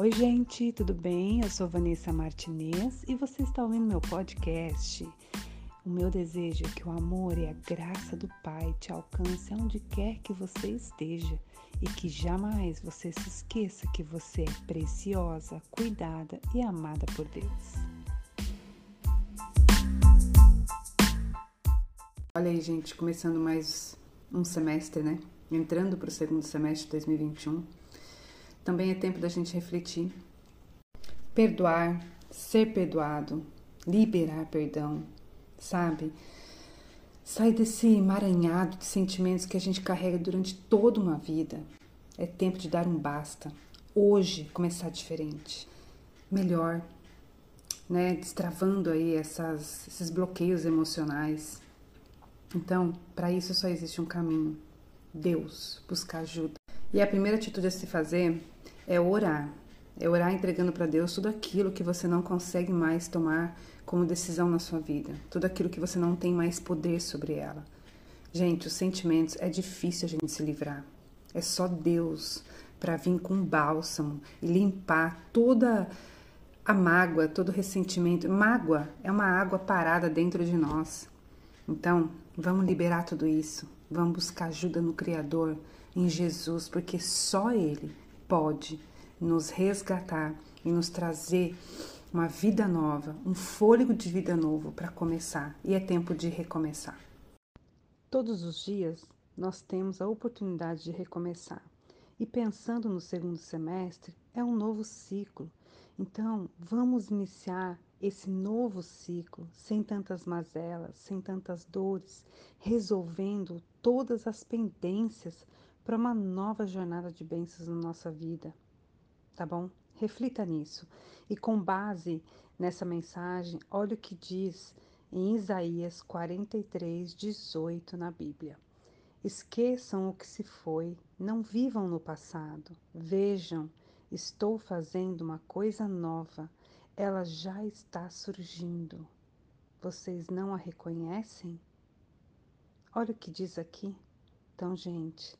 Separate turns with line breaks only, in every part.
Oi, gente, tudo bem? Eu sou Vanessa Martinez e você está ouvindo meu podcast. O meu desejo é que o amor e a graça do Pai te alcance aonde quer que você esteja e que jamais você se esqueça que você é preciosa, cuidada e amada por Deus. Olha aí, gente, começando mais um semestre, né? Entrando para o segundo semestre de 2021. Também é tempo da gente refletir. Perdoar, ser perdoado, liberar perdão, sabe? Sai desse emaranhado de sentimentos que a gente carrega durante toda uma vida. É tempo de dar um basta. Hoje começar diferente. Melhor, né? Destravando aí essas, esses bloqueios emocionais. Então, para isso só existe um caminho: Deus, buscar ajuda. E a primeira atitude a se fazer é orar. É orar entregando para Deus tudo aquilo que você não consegue mais tomar como decisão na sua vida, tudo aquilo que você não tem mais poder sobre ela. Gente, os sentimentos é difícil a gente se livrar. É só Deus para vir com bálsamo e limpar toda a mágoa, todo o ressentimento. Mágoa é uma água parada dentro de nós. Então, vamos liberar tudo isso. Vamos buscar ajuda no Criador, em Jesus, porque só Ele pode nos resgatar e nos trazer uma vida nova, um fôlego de vida novo para começar. E é tempo de recomeçar. Todos os dias nós temos a oportunidade de recomeçar. E pensando no segundo semestre, é um novo ciclo. Então, vamos iniciar esse novo ciclo sem tantas mazelas, sem tantas dores, resolvendo todas as pendências para uma nova jornada de bênçãos na nossa vida, tá bom? Reflita nisso. E com base nessa mensagem, olha o que diz em Isaías 43, 18 na Bíblia. Esqueçam o que se foi, não vivam no passado. Vejam, estou fazendo uma coisa nova, ela já está surgindo. Vocês não a reconhecem? Olha o que diz aqui. Então, gente,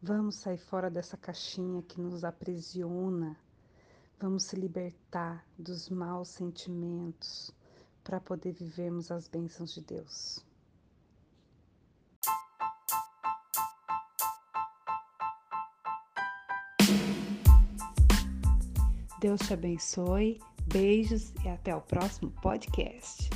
Vamos sair fora dessa caixinha que nos aprisiona. Vamos se libertar dos maus sentimentos para poder vivermos as bênçãos de Deus. Deus te abençoe, beijos e até o próximo podcast.